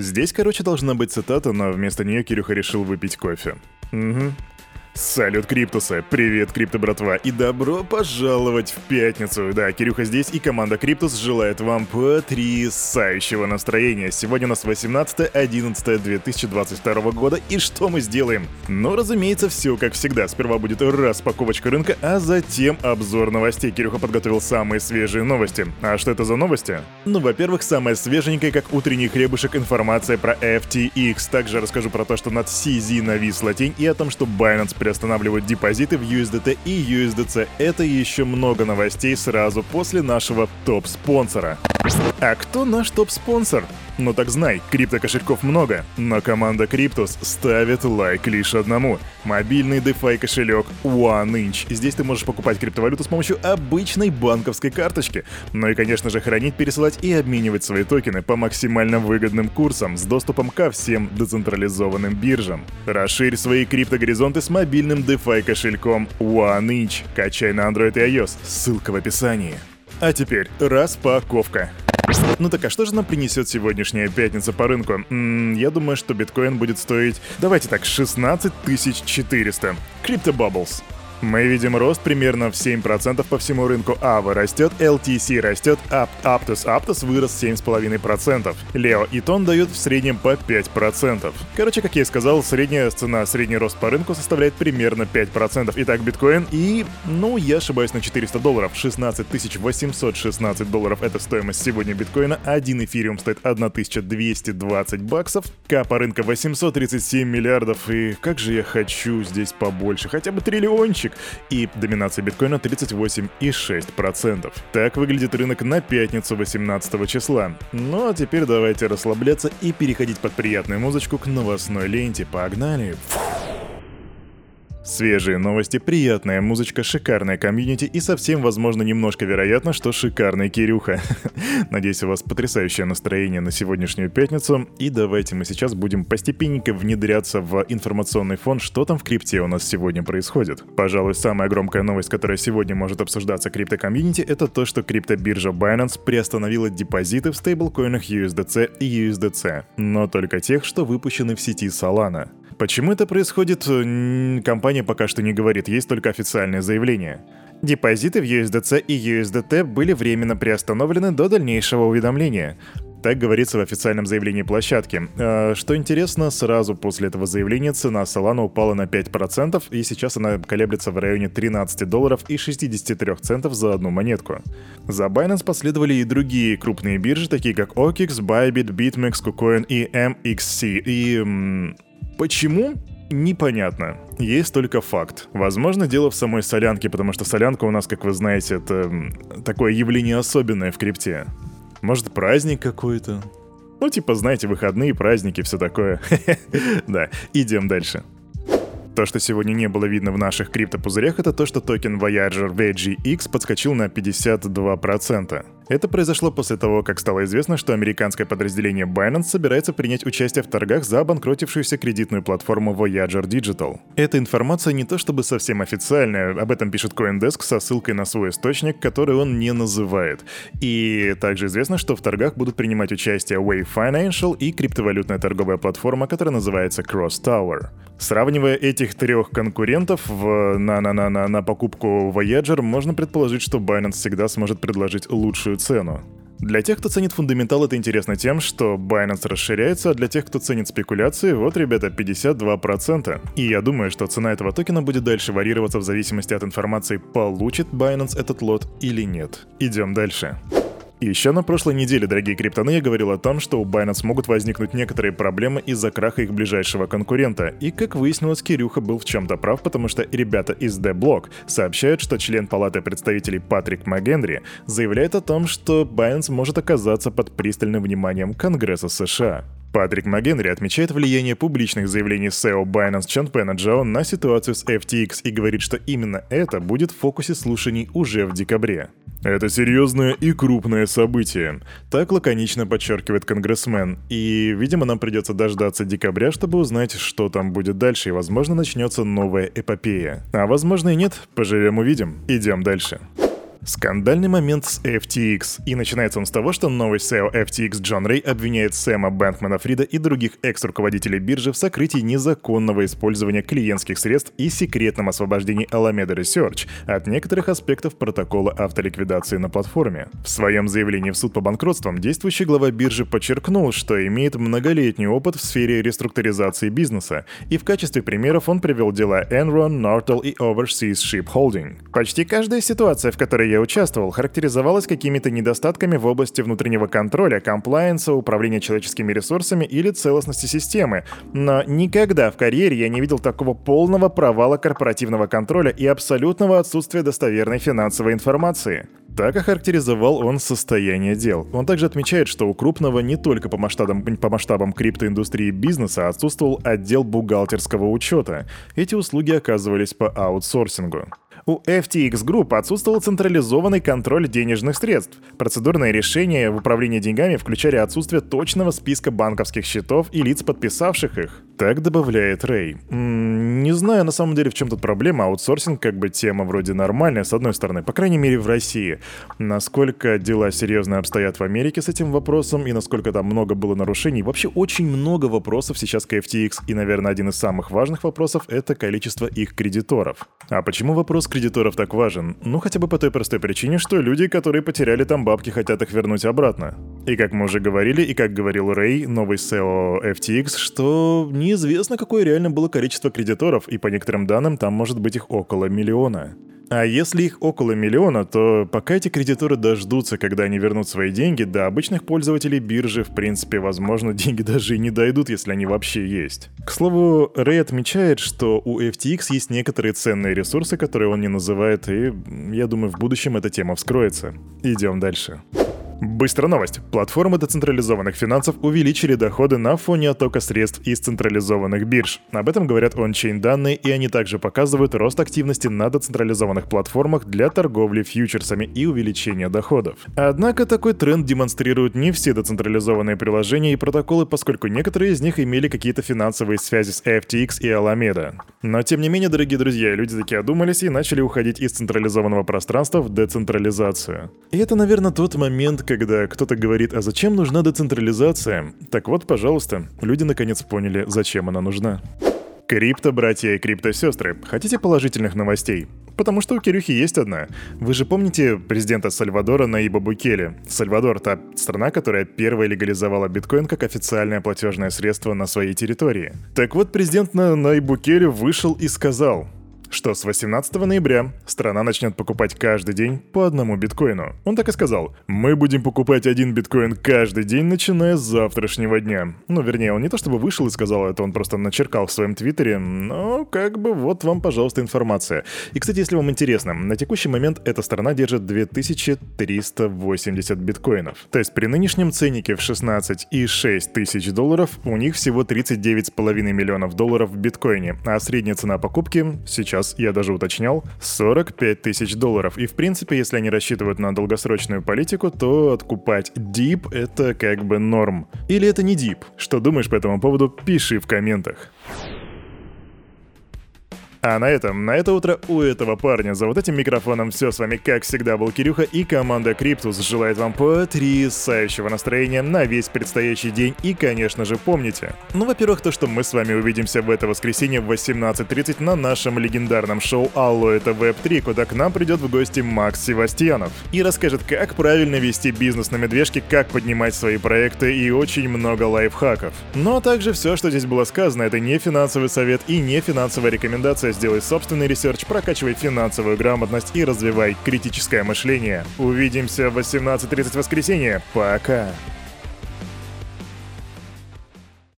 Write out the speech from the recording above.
Здесь, короче, должна быть цитата, но вместо нее Кирюха решил выпить кофе. Угу. Салют, Криптусы! Привет, Крипто братва! И добро пожаловать в пятницу! Да, Кирюха здесь, и команда Криптус желает вам потрясающего настроения. Сегодня у нас 18-11-2022 года, и что мы сделаем? Ну, разумеется, все как всегда. Сперва будет распаковочка рынка, а затем обзор новостей. Кирюха подготовил самые свежие новости. А что это за новости? Ну, во-первых, самая свеженькая, как утренний хлебушек, информация про FTX. Также расскажу про то, что над CZ нависла тень, и о том, что Binance приостанавливают депозиты в USDT и USDC. Это еще много новостей сразу после нашего топ-спонсора. А кто наш топ-спонсор? Ну так знай, крипто-кошельков много, но команда Криптус ставит лайк лишь одному. Мобильный DeFi кошелек OneInch. Здесь ты можешь покупать криптовалюту с помощью обычной банковской карточки. Ну и, конечно же, хранить, пересылать и обменивать свои токены по максимально выгодным курсам с доступом ко всем децентрализованным биржам. Расширь свои криптогоризонты с мобильным DeFi кошельком OneInch. Качай на Android и iOS. Ссылка в описании. А теперь распаковка. Ну так а что же нам принесет сегодняшняя пятница по рынку? М -м, я думаю, что биткоин будет стоить, давайте так, 16 400. Crypto Bubbles. Мы видим рост примерно в 7% по всему рынку. AVA растет, LTC растет, Ap Aptos Aptos вырос 7,5%. Leo и Тон дают в среднем по 5%. Короче, как я и сказал, средняя цена, средний рост по рынку составляет примерно 5%. Итак, биткоин и, ну, я ошибаюсь на 400 долларов. 16 816 долларов это стоимость сегодня биткоина. Один эфириум стоит 1220 баксов. Капа рынка 837 миллиардов. И как же я хочу здесь побольше, хотя бы триллиончик точек и доминация биткоина 38,6%. Так выглядит рынок на пятницу 18 числа. Ну а теперь давайте расслабляться и переходить под приятную музычку к новостной ленте. Погнали! Фух. Свежие новости, приятная музычка, шикарная комьюнити и совсем, возможно, немножко вероятно, что шикарный Кирюха. Надеюсь, у вас потрясающее настроение на сегодняшнюю пятницу. И давайте мы сейчас будем постепенненько внедряться в информационный фон, что там в крипте у нас сегодня происходит. Пожалуй, самая громкая новость, которая сегодня может обсуждаться крипто-комьюнити, это то, что криптобиржа Binance приостановила депозиты в стейблкоинах USDC и USDC, но только тех, что выпущены в сети Solana. Почему это происходит, компания пока что не говорит, есть только официальное заявление. Депозиты в USDC и USDT были временно приостановлены до дальнейшего уведомления. Так говорится в официальном заявлении площадки. А, что интересно, сразу после этого заявления цена Solana упала на 5%, и сейчас она колеблется в районе 13 долларов и 63 центов за одну монетку. За Binance последовали и другие крупные биржи, такие как OKX, Bybit, BitMEX, KuCoin и MXC. И... Почему? Непонятно. Есть только факт. Возможно, дело в самой солянке, потому что солянка у нас, как вы знаете, это такое явление особенное в крипте. Может, праздник какой-то? Ну, типа, знаете, выходные, праздники, все такое. Да, идем дальше. То, что сегодня не было видно в наших криптопузырях, это то, что токен Voyager VGX подскочил на 52%. Это произошло после того, как стало известно, что американское подразделение Binance собирается принять участие в торгах за обанкротившуюся кредитную платформу Voyager Digital. Эта информация не то чтобы совсем официальная, об этом пишет CoinDesk со ссылкой на свой источник, который он не называет. И также известно, что в торгах будут принимать участие Wave Financial и криптовалютная торговая платформа, которая называется Cross Tower. Сравнивая этих трех конкурентов в, на, на, на, на, на покупку Voyager, можно предположить, что Binance всегда сможет предложить лучшую цену. Для тех, кто ценит фундаментал, это интересно тем, что Binance расширяется, а для тех, кто ценит спекуляции, вот, ребята, 52%. И я думаю, что цена этого токена будет дальше варьироваться в зависимости от информации, получит Binance этот лот или нет. Идем дальше. Еще на прошлой неделе, дорогие криптоны, я говорил о том, что у Binance могут возникнуть некоторые проблемы из-за краха их ближайшего конкурента. И как выяснилось, Кирюха был в чем-то прав, потому что ребята из The Block сообщают, что член палаты представителей Патрик МакГенри заявляет о том, что Binance может оказаться под пристальным вниманием Конгресса США. Патрик МакГенри отмечает влияние публичных заявлений SEO Binance Чанпена Джао на ситуацию с FTX и говорит, что именно это будет в фокусе слушаний уже в декабре. Это серьезное и крупное событие. Так лаконично подчеркивает конгрессмен. И, видимо, нам придется дождаться декабря, чтобы узнать, что там будет дальше, и, возможно, начнется новая эпопея. А возможно и нет, поживем увидим. Идем дальше. Скандальный момент с FTX. И начинается он с того, что новый SEO FTX Джон Рэй обвиняет Сэма Бэнкмана Фрида и других экс-руководителей биржи в сокрытии незаконного использования клиентских средств и секретном освобождении Alameda Research от некоторых аспектов протокола автоликвидации на платформе. В своем заявлении в суд по банкротствам действующий глава биржи подчеркнул, что имеет многолетний опыт в сфере реструктуризации бизнеса, и в качестве примеров он привел дела Enron, Nortel и Overseas Ship Holding. Почти каждая ситуация, в которой я участвовал, характеризовалась какими-то недостатками в области внутреннего контроля, комплайенса, управления человеческими ресурсами или целостности системы. Но никогда в карьере я не видел такого полного провала корпоративного контроля и абсолютного отсутствия достоверной финансовой информации. Так охарактеризовал он состояние дел. Он также отмечает, что у крупного не только по масштабам, по масштабам криптоиндустрии бизнеса отсутствовал отдел бухгалтерского учета. Эти услуги оказывались по аутсорсингу. У FTX Group отсутствовал централизованный контроль денежных средств. Процедурные решения в управлении деньгами включали отсутствие точного списка банковских счетов и лиц, подписавших их. Так добавляет Рэй. М-м, не знаю на самом деле в чем тут проблема, аутсорсинг как бы тема вроде нормальная, с одной стороны, по крайней мере в России. Насколько дела серьезно обстоят в Америке с этим вопросом и насколько там много было нарушений. Вообще очень много вопросов сейчас к FTX и, наверное, один из самых важных вопросов — это количество их кредиторов. А почему вопрос кредиторов так важен? Ну хотя бы по той простой причине, что люди, которые потеряли там бабки, хотят их вернуть обратно. И как мы уже говорили, и как говорил Рэй, новый SEO FTX, что не неизвестно, какое реально было количество кредиторов, и по некоторым данным там может быть их около миллиона. А если их около миллиона, то пока эти кредиторы дождутся, когда они вернут свои деньги, до обычных пользователей биржи, в принципе, возможно, деньги даже и не дойдут, если они вообще есть. К слову, Рэй отмечает, что у FTX есть некоторые ценные ресурсы, которые он не называет, и я думаю, в будущем эта тема вскроется. Идем дальше. Быстрая новость. Платформы децентрализованных финансов увеличили доходы на фоне оттока средств из централизованных бирж. Об этом говорят ончейн данные, и они также показывают рост активности на децентрализованных платформах для торговли фьючерсами и увеличения доходов. Однако такой тренд демонстрируют не все децентрализованные приложения и протоколы, поскольку некоторые из них имели какие-то финансовые связи с FTX и Alameda. Но тем не менее, дорогие друзья, люди такие одумались и начали уходить из централизованного пространства в децентрализацию. И это, наверное, тот момент, когда кто-то говорит, а зачем нужна децентрализация? Так вот, пожалуйста, люди наконец поняли, зачем она нужна. Крипто-братья и крипто-сестры, хотите положительных новостей? Потому что у Кирюхи есть одна. Вы же помните президента Сальвадора Наиба Букеле? Сальвадор — та страна, которая первая легализовала биткоин как официальное платежное средство на своей территории. Так вот, президент на Наиб Букеле вышел и сказал, что с 18 ноября страна начнет покупать каждый день по одному биткоину. Он так и сказал, мы будем покупать один биткоин каждый день, начиная с завтрашнего дня. Ну, вернее, он не то чтобы вышел и сказал это, он просто начеркал в своем твиттере, но как бы вот вам, пожалуйста, информация. И, кстати, если вам интересно, на текущий момент эта страна держит 2380 биткоинов. То есть при нынешнем ценнике в 16,6 тысяч долларов у них всего 39,5 миллионов долларов в биткоине, а средняя цена покупки сейчас сейчас, я даже уточнял, 45 тысяч долларов. И в принципе, если они рассчитывают на долгосрочную политику, то откупать дип — это как бы норм. Или это не дип? Что думаешь по этому поводу, пиши в комментах. А на этом, на это утро у этого парня за вот этим микрофоном все. С вами, как всегда, был Кирюха и команда Криптус желает вам потрясающего настроения на весь предстоящий день. И, конечно же, помните. Ну, во-первых, то, что мы с вами увидимся в это воскресенье в 18.30 на нашем легендарном шоу «Алло, это Web3», куда к нам придет в гости Макс Севастьянов. И расскажет, как правильно вести бизнес на медвежке, как поднимать свои проекты и очень много лайфхаков. Ну а также все, что здесь было сказано, это не финансовый совет и не финансовая рекомендация Информация, сделай собственный research, прокачивай финансовую грамотность и развивай критическое мышление. Увидимся в 18.30 воскресенье. Пока!